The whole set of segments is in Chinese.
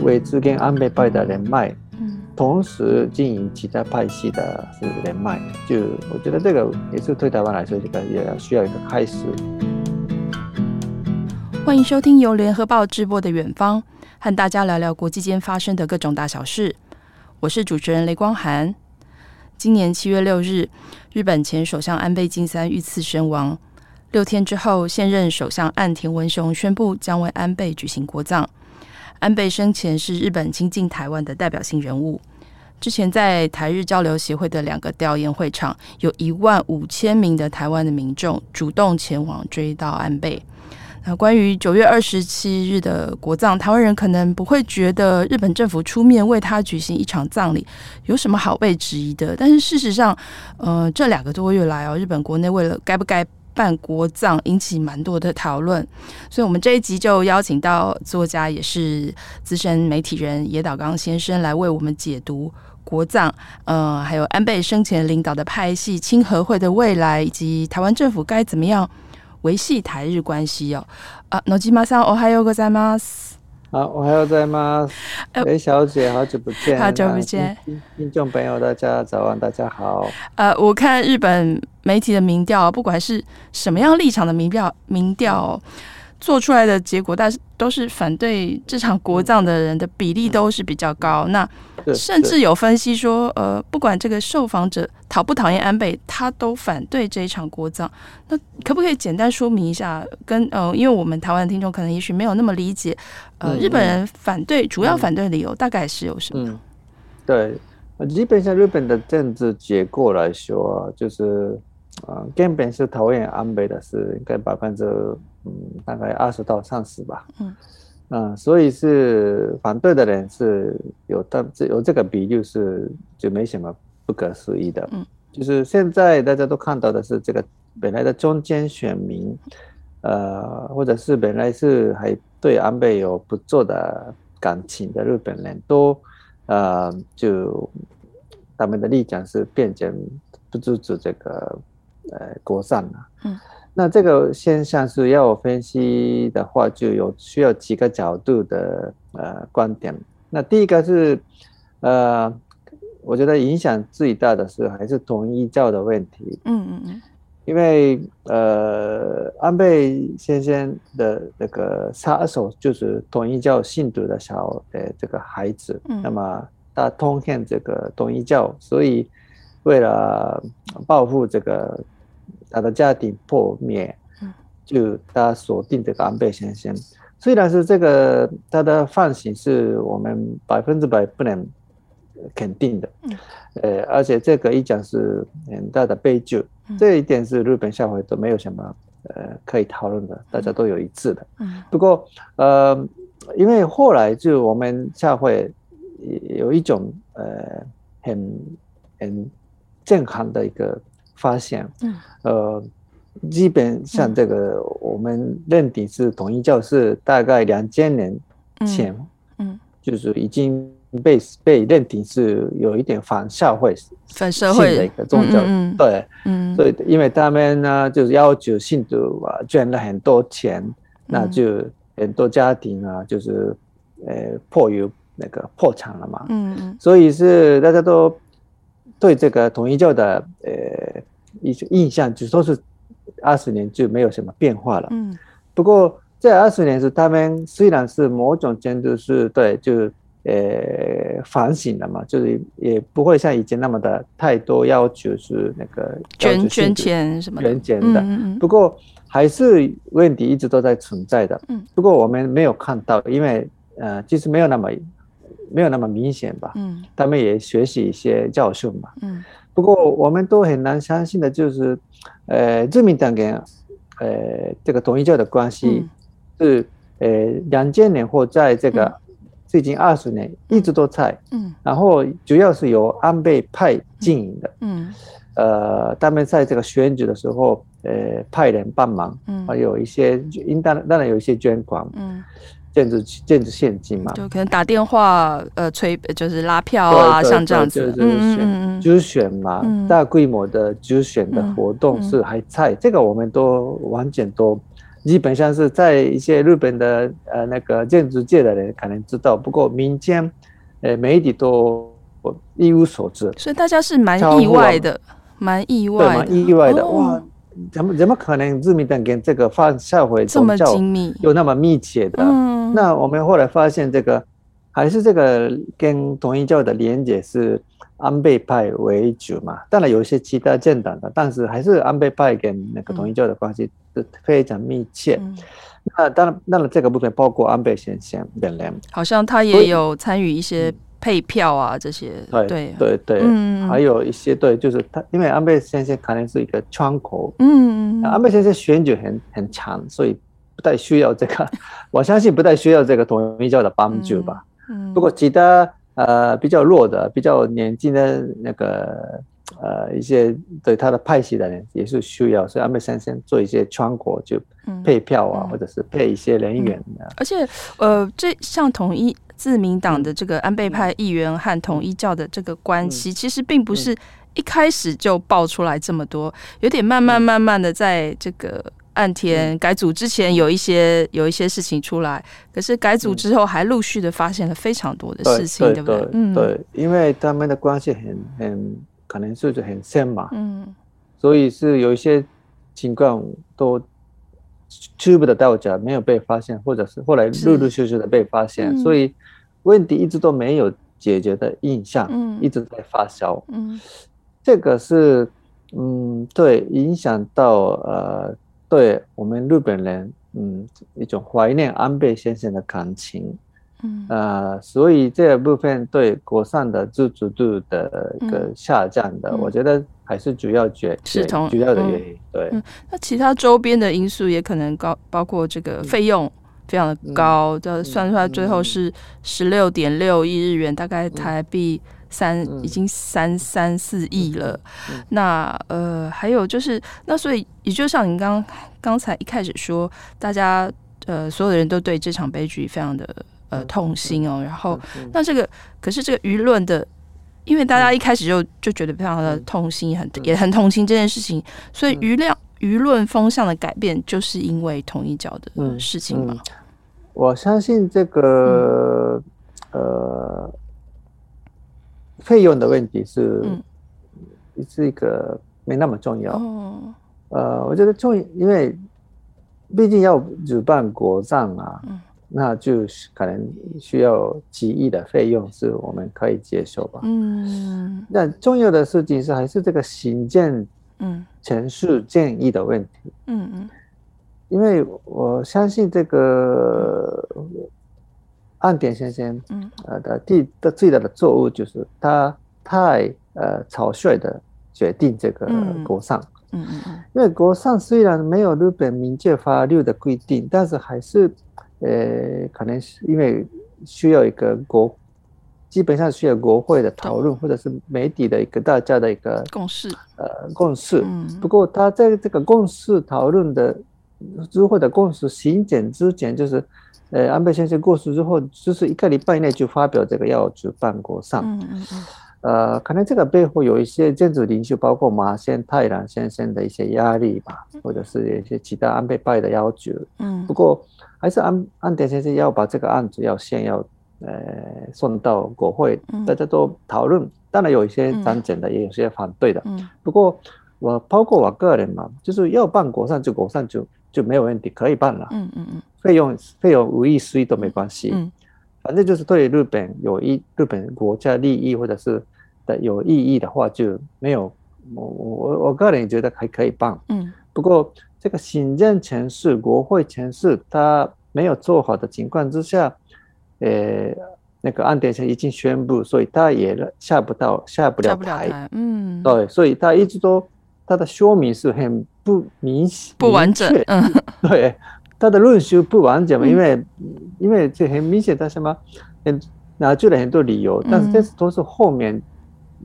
维持跟安倍派的人脉，嗯，同时经营其他派系的是人脉，就我觉得这个也是对台湾来说，这个也要需要一个开始。欢迎收听由联合报直播的《远方》，和大家聊聊国际间发生的各种大小事。我是主持人雷光涵。今年七月六日，日本前首相安倍晋三遇刺身亡。六天之后，现任首相岸田文雄宣布将为安倍举行国葬。安倍生前是日本亲近台湾的代表性人物。之前在台日交流协会的两个调研会场，有一万五千名的台湾的民众主动前往追悼安倍。那关于九月二十七日的国葬，台湾人可能不会觉得日本政府出面为他举行一场葬礼有什么好被质疑的。但是事实上，呃，这两个多月来哦，日本国内为了该不该办国葬引起蛮多的讨论，所以我们这一集就邀请到作家，也是资深媒体人野岛刚先生来为我们解读国葬，呃，还有安倍生前领导的派系亲和会的未来，以及台湾政府该怎么样维系台日关系哦。啊，野岛さんおはようございます。好，我还要再吗？雷小姐，好久不见，好久不见，听众朋友大家早安，大家好。呃，我看日本 媒体的民调，不管是什么样立场的民调，民调。做出来的结果，但是都是反对这场国葬的人的比例都是比较高。那甚至有分析说，呃，不管这个受访者讨不讨厌安倍，他都反对这一场国葬。那可不可以简单说明一下？跟呃，因为我们台湾的听众可能也许没有那么理解，呃，日本人反对主要反对理由大概是有什么？嗯，对，基本上日本的政治结构来说啊，就是呃，根本是讨厌安倍的是应该百分之。嗯，大概二十到三十吧。嗯，嗯，所以是反对的人是有的，这有这个比例是就没什么不可思议的。嗯，就是现在大家都看到的是这个本来的中间选民，呃，或者是本来是还对安倍有不错的感情的日本人都，呃，就他们的立场是变成不支持这个呃国葬了。嗯。那这个现象是要我分析的话，就有需要几个角度的呃观点。那第一个是，呃，我觉得影响最大的是还是统一教的问题。嗯嗯嗯。因为呃，安倍先生的那个杀手就是统一教信徒的小呃这个孩子。嗯。那么他痛恨这个统一教，所以为了报复这个。他的家庭破灭，就他锁定这个安倍先生。虽然是这个他的犯行是我们百分之百不能肯定的，呃，而且这个一讲是很大的悲剧，这一点是日本社会都没有什么呃可以讨论的，大家都有一致的。不过呃，因为后来就我们社会有一种呃很很健康的一个。发现，呃，基本上这个我们认定是统一教是大概两千年前，嗯，就是已经被被认定是有一点反社会、反社会的一个宗教，对，嗯，所以因为他们呢，就是要求信徒啊捐了很多钱，那就很多家庭啊，就是呃迫于那个破产了嘛，嗯嗯，所以是大家都。对这个统一教的呃一些印象，就说是二十年就没有什么变化了。嗯，不过这二十年是他们虽然是某种程度是对，就呃反省了嘛，就是也不会像以前那么的太多要求是那个捐捐钱什么捐钱的。嗯，不过还是问题一直都在存在的。嗯，不过我们没有看到，因为呃其实没有那么。没有那么明显吧，嗯，他们也学习一些教训嘛，嗯，不过我们都很难相信的，就是，呃，自民党跟，呃，这个统一教的关系是，呃，两千年或在这个最近二十年一直都在，嗯，然后主要是由安倍派经营的，嗯，呃，他们在这个选举的时候，呃，派人帮忙，嗯，还有一些应当当然有一些捐款，嗯。政治政治献金嘛，就可能打电话呃催，就是拉票啊，像这样子，就是选就是选嘛，大规模的就是选的活动是还在，嗯、这个我们都完全都基本上是在一些日本的呃那个建筑界的人可能知道，不过民间呃媒体都一无所知，所以大家是蛮意外的，蛮意外的，蛮意外的，哇，怎么怎么可能日本跟这个发社会宗教有那么密切的？嗯，那我们后来发现这个还是这个跟统一教的连接是。安倍派为主嘛，当然有一些其他政党的，但是还是安倍派跟那个统一教的关系是非常密切。嗯、那当然，当然这个部分包括安倍先生本人，好像他也有参与一些配票啊这些。对对对，对嗯、还有一些对，就是他，因为安倍先生可能是一个窗口。嗯，安倍先生选举很很长，所以不太需要这个，我相信不太需要这个统一教的帮助吧。嗯，不过其他。呃，比较弱的、比较年轻的那个呃一些对他的派系的人也是需要，所以安倍先生做一些窗口就配票啊，嗯、或者是配一些人员、啊嗯、而且呃，这像统一自民党的这个安倍派议员和统一教的这个关系，嗯、其实并不是一开始就爆出来这么多，有点慢慢慢慢的在这个。岸田改组之前有一些有一些事情出来，可是改组之后还陆续的发现了非常多的事情，对不对？嗯，对，因为他们的关系很很可能是很深嘛，嗯，所以是有一些情况都初步的道家没有被发现，或者是后来陆陆续续的被发现，所以问题一直都没有解决的印象，嗯，一直在发酵，嗯，这个是嗯，对，影响到呃。对我们日本人，嗯，一种怀念安倍先生的感情，嗯，呃，所以这部分对国上的自主度的一个下降的，嗯、我觉得还是主要决是同主要的原因。嗯、对、嗯，那其他周边的因素也可能高，包括这个费用非常的高，的、嗯、算出来最后是十六点六亿日元，大概台币。三已经三三四亿了，嗯嗯、那呃还有就是那所以也就像您刚刚才一开始说，大家呃所有的人都对这场悲剧非常的呃痛心哦，然后那这个可是这个舆论的，因为大家一开始就就觉得非常的痛心，很也很痛心这件事情，所以舆量舆论风向的改变，就是因为同一教的事情嘛。我相信这个、嗯、呃。费用的问题是，嗯，是一个没那么重要。哦、呃，我觉得重，因为毕竟要举办国葬啊，嗯、那就是可能需要几亿的费用，是我们可以接受吧。嗯，那重要的事情是还是这个行政嗯程序建议的问题。嗯嗯，因为我相信这个。岸田先生，嗯，呃的第的最大的错误就是他太呃草率的决定这个国丧，嗯嗯嗯，因为国上虽然没有日本民间法律的规定，但是还是呃可能是因为需要一个国，基本上需要国会的讨论，或者是媒体的一个大家的一个共识，呃共识。不过他在这个共识讨论的之后的共识形成之前，就是。呃，安倍先生过世之后，就是一个礼拜内就发表这个要举办国丧。嗯嗯嗯。呃，可能这个背后有一些政治领袖，包括马先太郎先生的一些压力吧，或者是有一些其他安倍派的要求。嗯。不过，还是安安田先生要把这个案子要先要呃送到国会，大家都讨论。当然有一些赞成的，也有些反对的。嗯。不过我包括我个人嘛，就是要办国上就国上就就没有问题，可以办了。嗯嗯嗯。费用费用无亿十亿都没关系，嗯，反正就是对日本有益，日本国家利益或者是的有意义的话就没有，我我我个人觉得还可以办，嗯，不过这个行政城市、国会城市他没有做好的情况之下，呃，那个岸田已经宣布，所以他也下不到下不了台，嗯，对，所以他一直都他的说明是很不明显不完整，嗯，对。他的论述不完整嘛，因为因为这很明显，他什么，很拿出了很多理由，但是这都是后面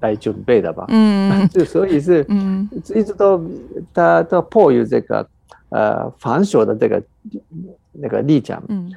来准备的吧？嗯，就所以是，嗯，一直都他都迫于这个呃繁琐的这个那个立场，嗯，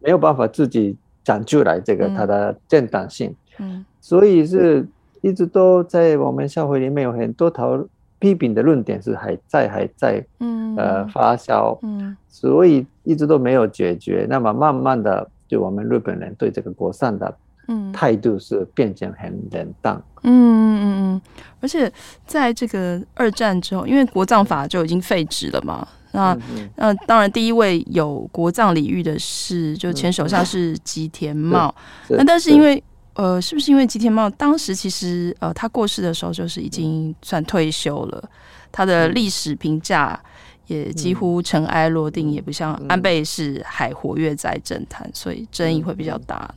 没有办法自己讲出来这个它的正当性，嗯，所以是一直都在我们社会里面有很多讨批评的论点是还在还在，嗯，呃，发酵，嗯，所以一直都没有解决。那么慢慢的，就我们日本人对这个国上的，嗯，态度是变成很冷淡，嗯嗯嗯嗯。而且在这个二战之后，因为国葬法就已经废止了嘛，那那当然第一位有国葬礼遇的是就前首相是吉田茂，那但是因为。呃，是不是因为吉田茂当时其实呃，他过世的时候就是已经算退休了，他的历史评价也几乎尘埃落定，也不像安倍是还活跃在政坛，所以争议会比较大。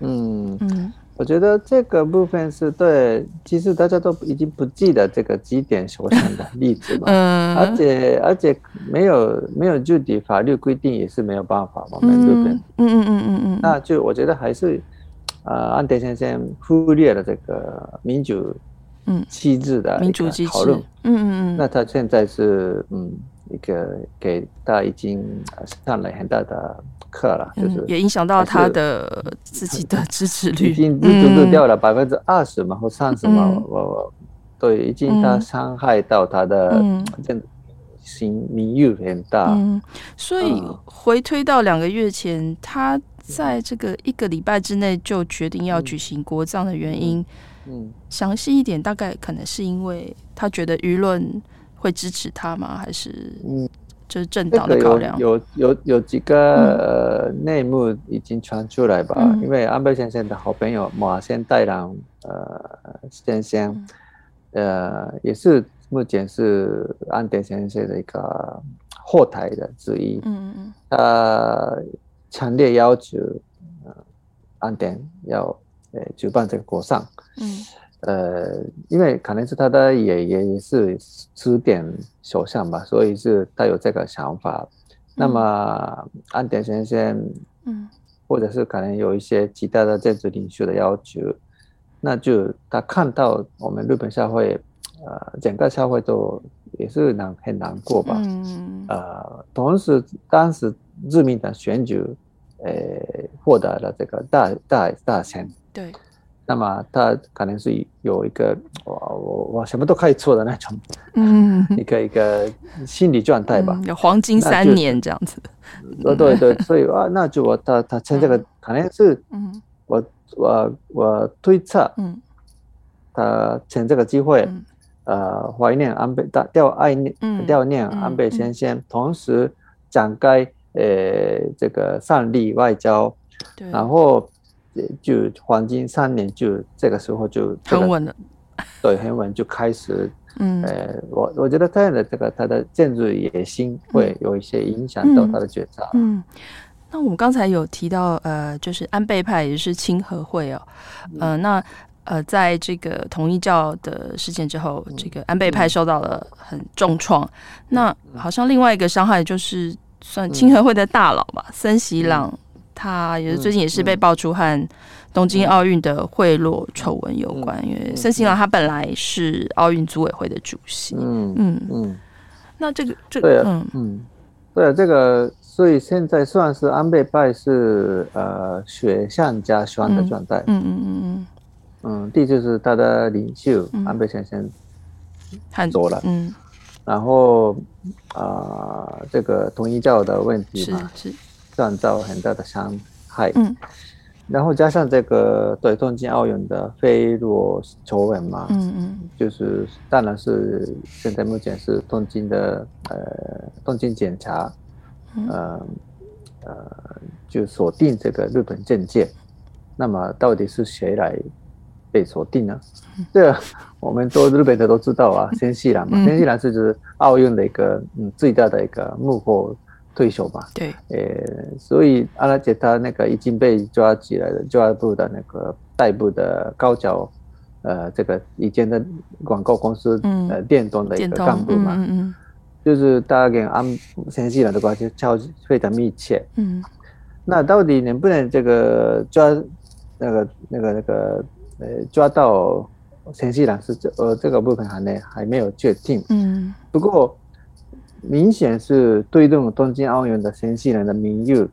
嗯。嗯，我觉得这个部分是对，其实大家都已经不记得这个吉田首相的例子了，嗯，而且而且没有没有具体法律规定也是没有办法嘛，我们这边，嗯。嗯嗯嗯嗯，那就我觉得还是。呃，安德先生忽略了这个民主嗯。机制的民主机讨论，嗯嗯嗯，那他现在是嗯一个给他已经上了很大的课了，就是也影响到他的自己的支持率，已经支持率掉了百分之二十嘛或三十嘛，我我对，已经他伤害到他的这行名誉很大，嗯，所以回推到两个月前他。在这个一个礼拜之内就决定要举行国葬的原因，嗯，详细一点，大概可能是因为他觉得舆论会支持他吗？还是嗯，就是政党的考量？有有有几个内幕已经传出来吧？因为安倍先生的好朋友马先代郎呃先生，呃，也是目前是安倍先生的一个后台的之一，嗯嗯呃。强烈要求，呃，安倍要呃举办这个国丧，嗯，呃，因为可能是他的爷爷也是指点首相吧，所以是他有这个想法。嗯、那么安田先生，嗯，或者是可能有一些其他的政治领袖的要求，那就他看到我们日本社会，呃，整个社会都也是难很难过吧，嗯，呃，同时当时自民党选举。呃，获得了这个大大大选，对，那么他可能是有一个我我我什么都可以做的那种，嗯，一个一个心理状态吧，嗯、有黄金三年这样子，呃，对对，所以啊，那就我他他趁这个可能是，嗯，我我我推测，嗯，他趁这个机会，呃，怀念安倍，悼爱念悼念安倍先生，同时展开。呃，这个善立外交，对，然后就黄金三年，就这个时候就、这个、很稳了，对，很稳就开始，嗯，呃，我我觉得这样的这个他的建筑野心会有一些影响到他的决策。嗯，嗯，那我们刚才有提到，呃，就是安倍派也是清和会哦，呃，那呃，在这个统一教的事件之后，这个安倍派受到了很重创，嗯、那好像另外一个伤害就是。算清和会的大佬吧，森喜朗，他也是最近也是被爆出和东京奥运的贿赂丑闻有关，因为森喜朗他本来是奥运组委会的主席。嗯嗯嗯，那这个这个嗯嗯，对啊，这个所以现在算是安倍派是呃雪上加霜的状态。嗯嗯嗯嗯嗯，第一就是他的领袖安倍先生走了。嗯。然后啊、呃，这个统一教的问题嘛，是创造很大的伤害。嗯，然后加上这个对东京奥运的贿赂丑闻嘛，嗯嗯，就是当然是现在目前是东京的呃东京检查，呃呃就锁定这个日本政界，那么到底是谁来？被锁定了，这我们做日本的都知道啊，新西兰嘛，新西兰是就是奥运的一个嗯最大的一个幕后推手嘛，对，呃，所以阿拉杰他那个已经被抓起来的抓捕的那个逮捕的高桥，呃，这个以前的广告公司呃电动的一个干部嘛，嗯嗯，就是大家跟安森喜朗的关系超非常密切，嗯，那到底能不能这个抓那个那个那个？呃，抓到森喜朗是这呃这个部分还没还没有确定。嗯。不过明显是对这种东京奥运的新西兰的名誉，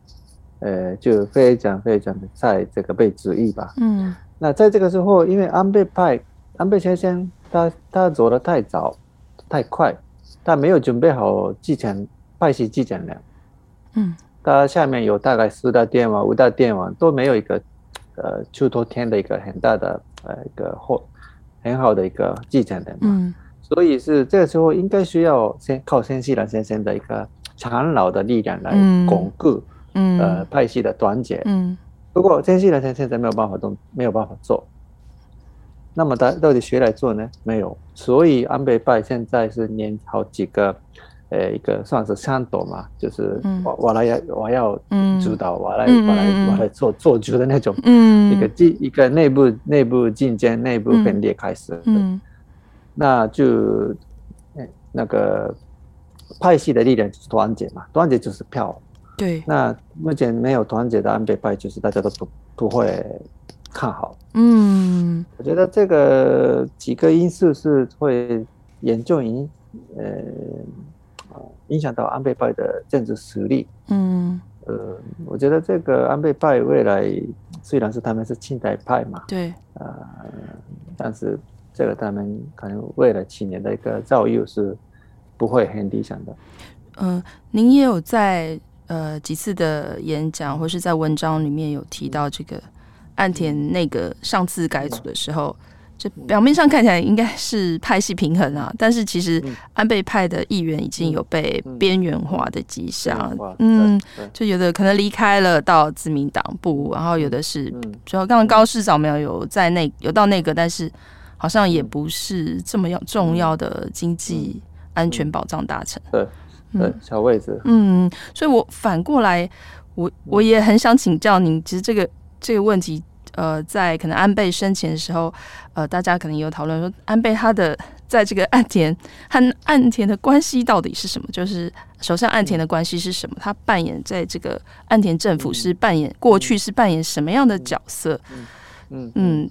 呃，就非常非常的在这个被质疑吧。嗯。那在这个时候，因为安倍派安倍先生他他走得太早，太快，他没有准备好继承派系继承人。嗯，他下面有大概四大电网、五大电网都没有一个呃出头天的一个很大的呃一个或很好的一个继承人嘛。嗯，所以是这个时候应该需要先靠新西兰先生的一个长老的力量来巩固嗯。呃派系的团结。嗯，不过新西兰先生现在没有办法动，没有办法做。那么他到底谁来做呢？没有，所以安倍派现在是连好几个，呃，一个算是三朵嘛，就是我我来要我要主导，我来我来我来做做主的那种，嗯。一个进一个内部内部竞争、内部分裂开始，那就那个派系的力量就是团结嘛，团结就是票，对，那目前没有团结的安倍派，就是大家都不不会。看好，嗯，我觉得这个几个因素是会严重影，呃，影响到安倍派的政治实力，嗯，呃，我觉得这个安倍派未来虽然是他们是亲代派嘛，对，呃，但是这个他们可能未来几年的一个造诣是不会很理想的。嗯、呃，您也有在呃几次的演讲或是在文章里面有提到这个。岸田那个上次改组的时候，这表面上看起来应该是派系平衡啊，但是其实安倍派的议员已经有被边缘化的迹象。嗯，就有的可能离开了到自民党部，然后有的是，主要刚刚高市早苗有在那有到那个，但是好像也不是这么要重要的经济安全保障大臣。对，对，小位置。嗯，所以我反过来，我我也很想请教您，其实这个。这个问题，呃，在可能安倍生前的时候，呃，大家可能有讨论说，安倍他的在这个岸田和岸田的关系到底是什么？就是首相岸田的关系是什么？他扮演在这个岸田政府是扮演过去是扮演什么样的角色？嗯嗯，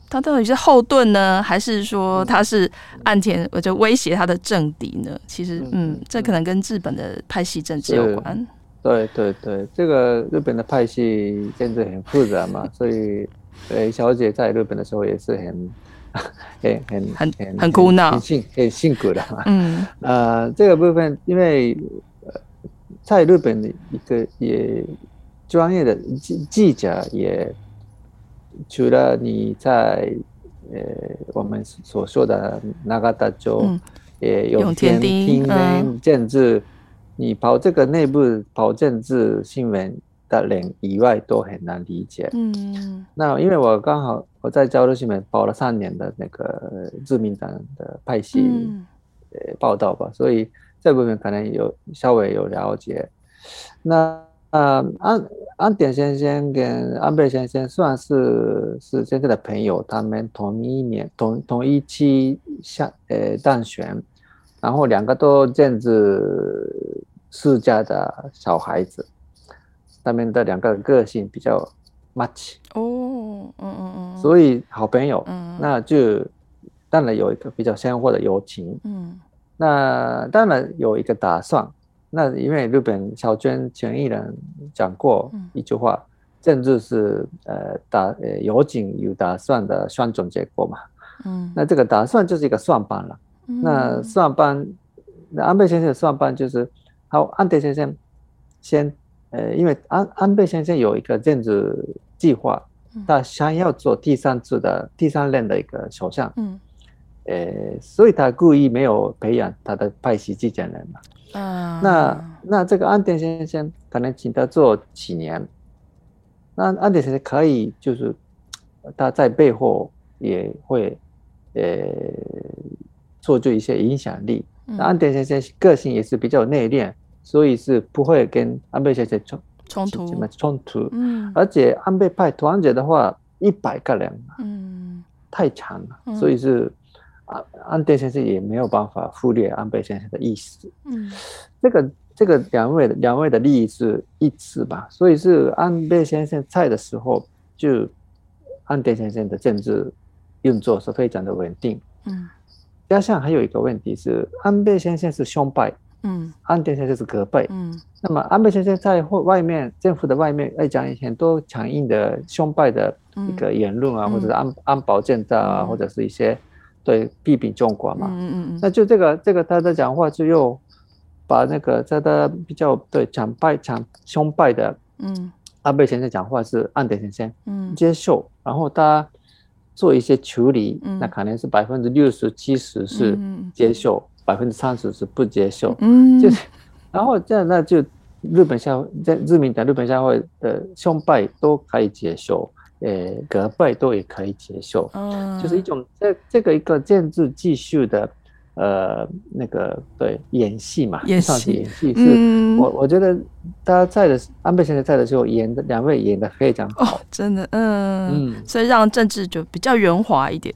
他到底是后盾呢，还是说他是岸田，我就威胁他的政敌呢？其实，嗯，这可能跟日本的派系政治有关。对对对，这个日本的派系政治很复杂嘛，所以，呃，小姐在日本的时候也是很，很很很很很苦恼，很辛很辛苦的嘛。嗯，呃，这个部分，因为呃，在日本的一个也专业的记记者也，除了你在呃我们所说的那个大洲，也有天听听政治。你跑这个内部跑政治新闻的人以外都很难理解。嗯，那因为我刚好我在交流新闻跑了三年的那个自民党的派系呃报道吧，所以这部分可能有稍微有了解。那啊安安田先生跟安倍先生算是是现在的朋友，他们同一年同同一期下呃当选。然后两个都政治世家的小孩子，他们的两个个性比较 match 哦，嗯嗯嗯，所以好朋友，嗯，那就当然有一个比较鲜活的友情，嗯，那当然有一个打算，那因为日本小泉前一人讲过一句话，嗯、政治是呃打呃有景有打算的双重结果嘛，嗯，那这个打算就是一个算盘了。那。算盘，那安倍先生的算盘就是，好，安倍先生先，呃，因为安安倍先生有一个政治计划，他想要做第三次的第三任的一个首相，嗯，呃，所以他故意没有培养他的派系继承人嘛，啊，那那这个安田先生可能请他做几年，那安田先生可以就是他在背后也会，呃。做出一些影响力。那安田先生个性也是比较内敛，所以是不会跟安倍先生冲冲突。什么冲突？嗯。而且安倍派团结的话，一百个人，嗯，太强了。所以是安安倍先生也没有办法忽略安倍先生的意思。嗯。这个这个两位两位的利益是一致吧？所以是安倍先生在的时候，就安倍先生的政治运作是非常的稳定。嗯。加上还有一个问题是，安倍先生是兄辈，嗯，安倍先生是隔辈，嗯，那么安倍先生在外面政府的外面来讲很多强硬的兄败的一个言论啊，嗯、或者是安安保建造啊，嗯、或者是一些对批评中国嘛，嗯嗯嗯，那就这个这个他的讲话就又把那个在他比较对强败强凶败的，嗯，安倍先生讲话是岸田先生，嗯，接受，然后他做一些处理，嗯、那可能是百分之六十七十是接受，百分之三十是不接受，嗯，就是然后这样那就日本社会在日民党日本社会的凶败都可以接受。呃，各派都也可以接受，嗯，就是一种这这个一个政治技术的，呃，那个对演戏嘛，演戏演戏是，嗯、我我觉得他在的安倍先生在的时候演的两位演的非常好，哦，真的，嗯嗯，所以让政治就比较圆滑一点，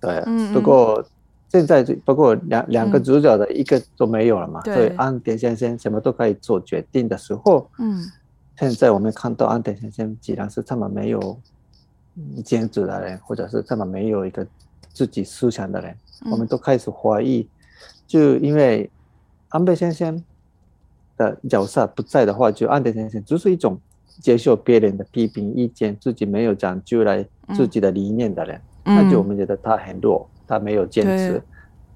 对，嗯，不过现在不过两两个主角的一个都没有了嘛，嗯、所以安田先生什么都可以做决定的时候，嗯。现在我们看到安倍先生，既然是这么没有坚持的人，或者是这么没有一个自己思想的人，我们都开始怀疑。就因为安倍先生的角色不在的话，就安德先生就是一种接受别人的批评意见，自己没有讲出来自己的理念的人，那就我们觉得他很弱，他没有坚持。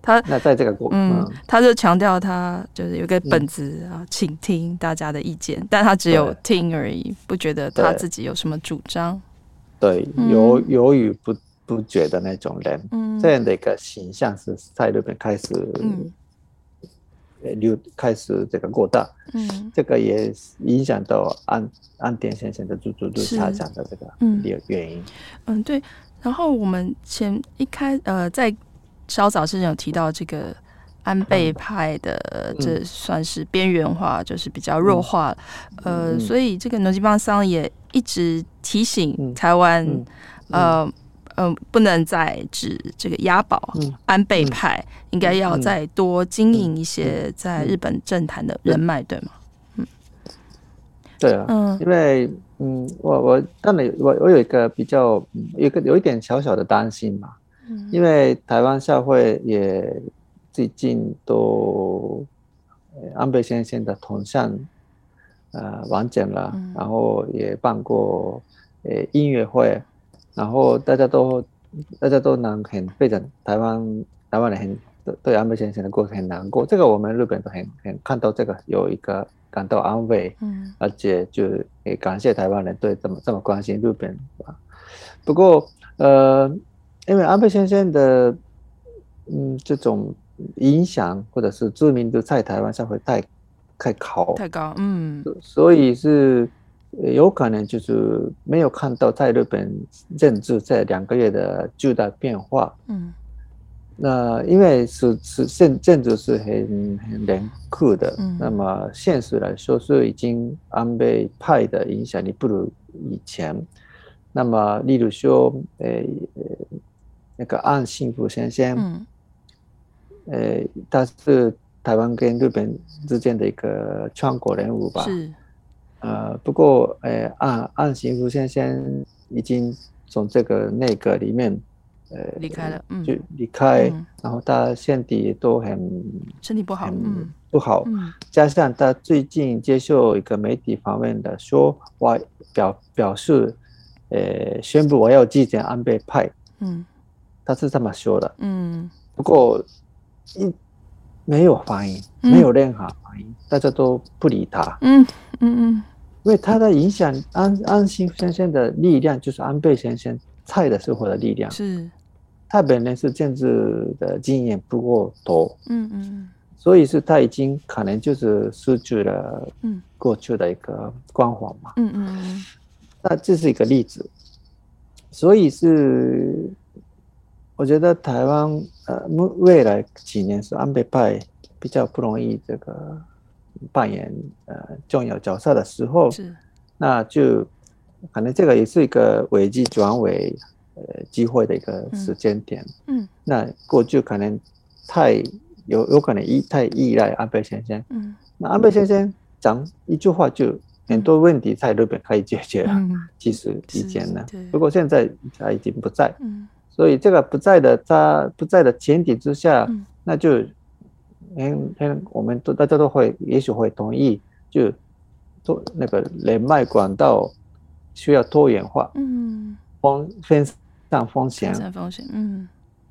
他那在这个过程，嗯，他就强调他就是有个本子啊，倾、嗯、听大家的意见，但他只有听而已，不觉得他自己有什么主张。对，犹犹豫不不决的那种人，嗯，这样的一个形象是在那边开始，嗯，流开始这个过大，嗯，这个也影响到岸岸田先生的主主主他讲的这个原原因。嗯。嗯，对。然后我们前一开呃在。稍早之前有提到这个安倍派的，这算是边缘化，就是比较弱化。呃，所以这个诺基邦桑也一直提醒台湾，呃，呃，不能再只这个押宝安倍派，应该要再多经营一些在日本政坛的人脉，对吗？嗯，对啊，嗯，因为嗯，我我当然我我有一个比较有一个有一点小小的担心嘛。因为台湾社会也最近都安倍先生的铜像呃完整了，嗯、然后也办过呃音乐会，然后大家都大家都能很非常台湾台湾人很对安倍先生的过程很难过，这个我们日本都很很看到这个有一个感到安慰，嗯，而且就也感谢台湾人对这么这么关心日本啊，不过呃。因为安倍先生的，嗯，这种影响或者是知名度在台湾社会太太高，太高，嗯，所以是有可能就是没有看到在日本政治在两个月的巨大变化，嗯，那因为是是现政治是很很严酷的，嗯，那么现实来说是已经安倍派的影响力不如以前，那么例如说，诶。那个岸信夫先生，嗯，呃，他是台湾跟日本之间的一个创国人物吧？是，呃，不过，呃，岸岸信夫先生已经从这个内阁里面，呃，离开了，嗯，就离开，嗯、然后他身体都很身体不好，嗯，不好，嗯，加上他最近接受一个媒体访问的说，我表表示，呃，宣布我要继承安倍派，嗯。他是这么说的，嗯，不过一没有反应，没有任何反应，大家都不理他，嗯嗯嗯，因为他的影响，安安心先生的力量就是安倍先生在的时候的力量，是，他本人是政治的经验不够多，嗯嗯，所以是他已经可能就是失去了，嗯，过去的一个光环嘛，嗯嗯，那这是一个例子，所以是。我觉得台湾呃，未来几年是安倍派比较不容易这个扮演呃重要角色的时候，是，那就可能这个也是一个危机转为呃机会的一个时间点，嗯，嗯，那过去可能太有有可能依太依赖安倍先生，嗯，那安倍先生讲一句话就很多问题在日本可以解决了，嗯，其实以前呢，如果现在他已经不在，嗯。所以这个不在的，他不在的前提之下，嗯、那就，嗯嗯，我们都大家都会，也许会同意，就做那个人脉管道需要多元化，嗯，风分散风险，分散风险，嗯，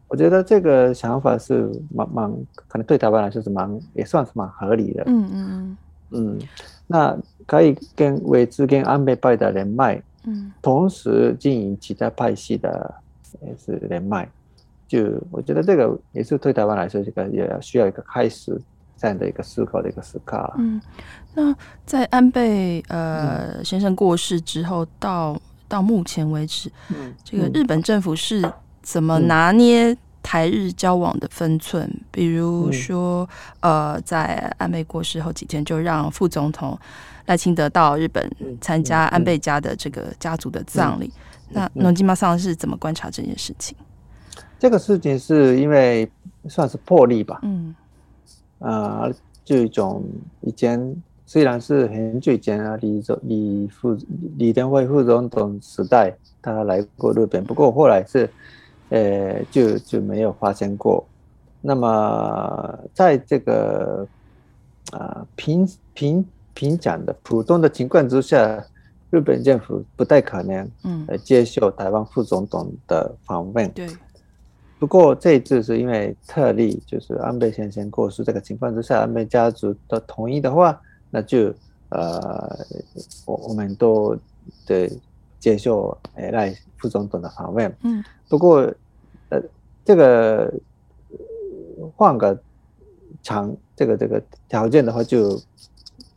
我觉得这个想法是蛮蛮，可能对台湾来说是蛮也算是蛮合理的。嗯嗯嗯。嗯，那可以跟维持跟安倍派的人脉，嗯，同时经营其他派系的也是连麦，就我觉得这个也是对台湾来说，这个也要需要一个开始这样的一个思考的一个时刻。嗯，那在安倍呃、嗯、先生过世之后，到到目前为止，嗯，这个日本政府是怎么拿捏台日交往的分寸？嗯、比如说，呃，在安倍过世后几天，就让副总统赖清德到日本参加安倍家的这个家族的葬礼。那农基马桑是怎么观察这件事情？这个事情是因为算是破例吧。嗯，啊、呃，就一种以前虽然是很久以前啊，李总李副李登辉副总统时代，他来过日本，不过后来是。呃，就就没有发生过。那么，在这个啊平平平讲的普通的情况之下，日本政府不太可能嗯接受台湾副总统的访问。对。不过这一次是因为特例，就是安倍先生过世这个情况之下，安倍家族的同意的话，那就呃我我们都得接受呃赖副总统的访问。嗯。不过呃。这个换个场，这个这个条件的话就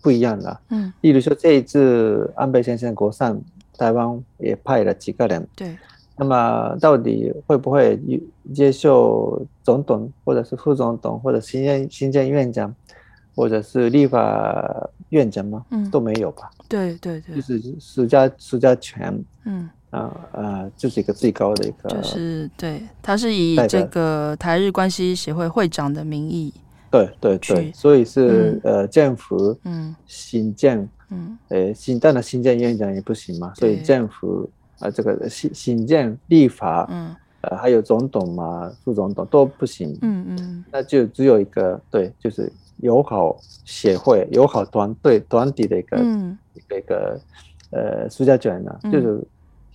不一样了。嗯，例如说这一次安倍先生国上，台湾也派了几个人。对。那么到底会不会接受总统，或者是副总统，或者行政行政院长，或者是立法院长吗？嗯，都没有吧？对对对。就是施加施加权。嗯。啊呃，就是一个最高的一个，就是对，他是以这个台日关系协会会长的名义，对对对，所以是、嗯、呃政府，嗯，行政，嗯，呃行政的行政院长也不行嘛，所以政府啊、呃、这个行行政立法，嗯，呃还有总统嘛，副总统都不行，嗯嗯，那就只有一个对，就是友好协会、友好团队团体的一个、嗯、一个一个呃苏家卷呢，就是。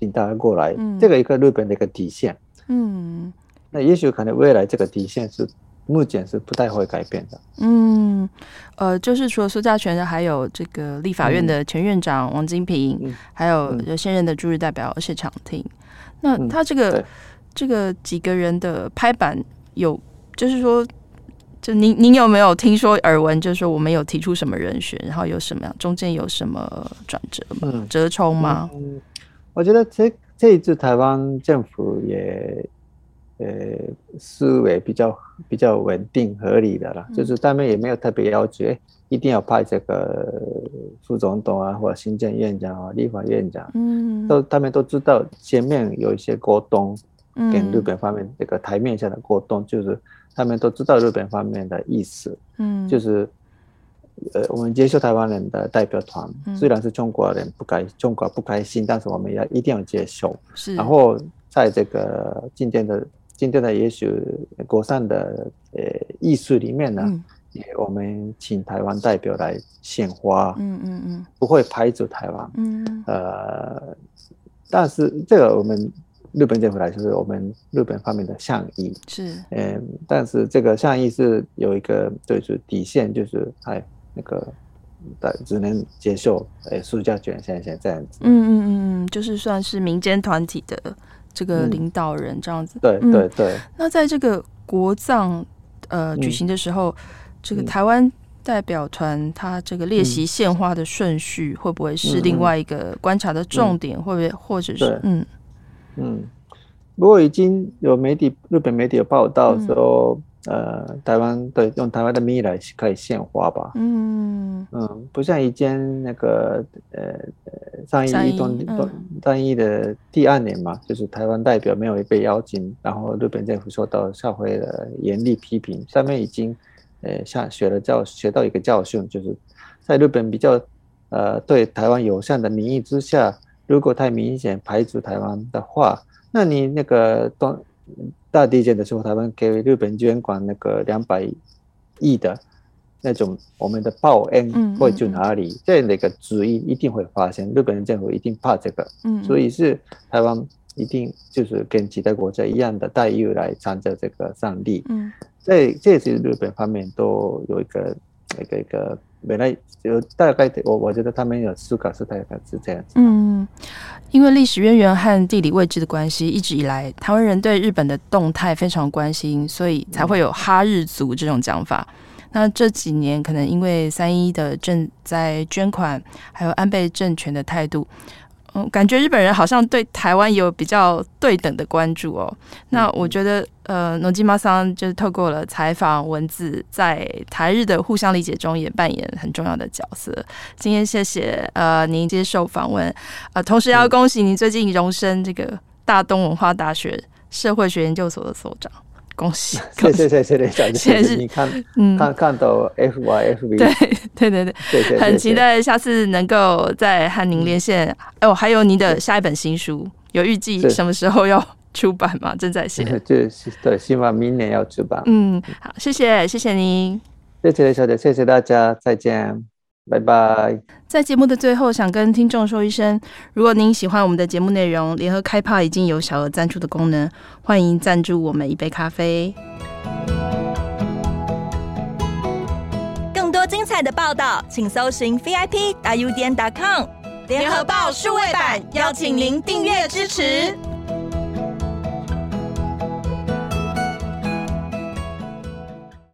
请大家过来，嗯，这个一个日本的一个底线，嗯，那也许可能未来这个底线是目前是不太会改变的，嗯，呃，就是除了苏家全的，还有这个立法院的前院长王金平，嗯，还有现任的驻日代表谢长廷，那他这个、嗯、这个几个人的拍板有，就是说，就您您有没有听说耳闻，就是说我们有提出什么人选，然后有什么样中间有什么转折吗？嗯、折冲吗？嗯我觉得这这一次台湾政府也，呃，思维比较比较稳定合理的啦，嗯、就是他们也没有特别要求，一定要派这个副总统啊，或者行政院长啊、立法院长，嗯，都他们都知道前面有一些沟通，跟日本方面这个台面下的沟通，就是他们都知道日本方面的意思，嗯，就是。呃，我们接受台湾人的代表团，虽然是中国人不开中国不开心，但是我们要一定要接受。是。然后在这个今天的今天的也许国上的呃艺术里面呢，嗯、我们请台湾代表来献花。嗯嗯嗯。不会排除台湾。嗯。呃，但是这个我们日本政府来说，是我们日本方面的善意。是。嗯，但是这个善意是有一个就是底线，就是哎。那个，的只能接受诶，苏家卷先生这样子。嗯嗯嗯，就是算是民间团体的这个领导人这样子。对对对。那在这个国葬呃举行的时候，这个台湾代表团他这个列席献花的顺序会不会是另外一个观察的重点？会不会或者是嗯嗯？不过已经有媒体日本媒体有报道说。呃，台湾对用台湾的名义来可以献花吧？嗯嗯，不像以前那个呃上一东东上一的第二年嘛，就是台湾代表没有被邀请，然后日本政府受到社会的严厉批评，上面已经呃下学了教学到一个教训，就是在日本比较呃对台湾友善的名义之下，如果太明显排除台湾的话，那你那个东。大地震的时候，台湾给日本捐款那个两百亿的那种我们的报恩会去哪里？这样的一个主意一定会发生，日本人政府一定怕这个，所以是台湾一定就是跟其他国家一样的待遇来参加这个上帝。嗯，这这是日本方面都有一个一个一个，本来就大概我我觉得他们有思考是大概是这样子。嗯，因为历史渊源和地理位置的关系，一直以来台湾人对日本的动态非常关心，所以才会有哈日族这种讲法。那这几年可能因为三一的正在捐款，还有安倍政权的态度。嗯，感觉日本人好像对台湾有比较对等的关注哦。那我觉得，呃，野岛さん就是透过了采访文字，在台日的互相理解中也扮演很重要的角色。今天谢谢呃您接受访问，呃，同时要恭喜您最近荣升这个大东文化大学社会学研究所的所长。恭喜！谢谢谢谢李小姐，谢谢你看，嗯，看看到 F Y F V，对对对对，很期待下次能够再和您连线。哦，还有您的下一本新书，有预计什么时候要出版吗？正在写，对对，希望明年要出版。嗯，好，谢谢谢谢您，谢谢雷小姐，谢谢大家，再见。拜拜！在节目的最后，想跟听众说一声：如果您喜欢我们的节目内容，联合开炮已经有小额赞助的功能，欢迎赞助我们一杯咖啡。更多精彩的报道，请搜寻 VIP 大 U 点 com 联合报数位版，邀请您订阅支持。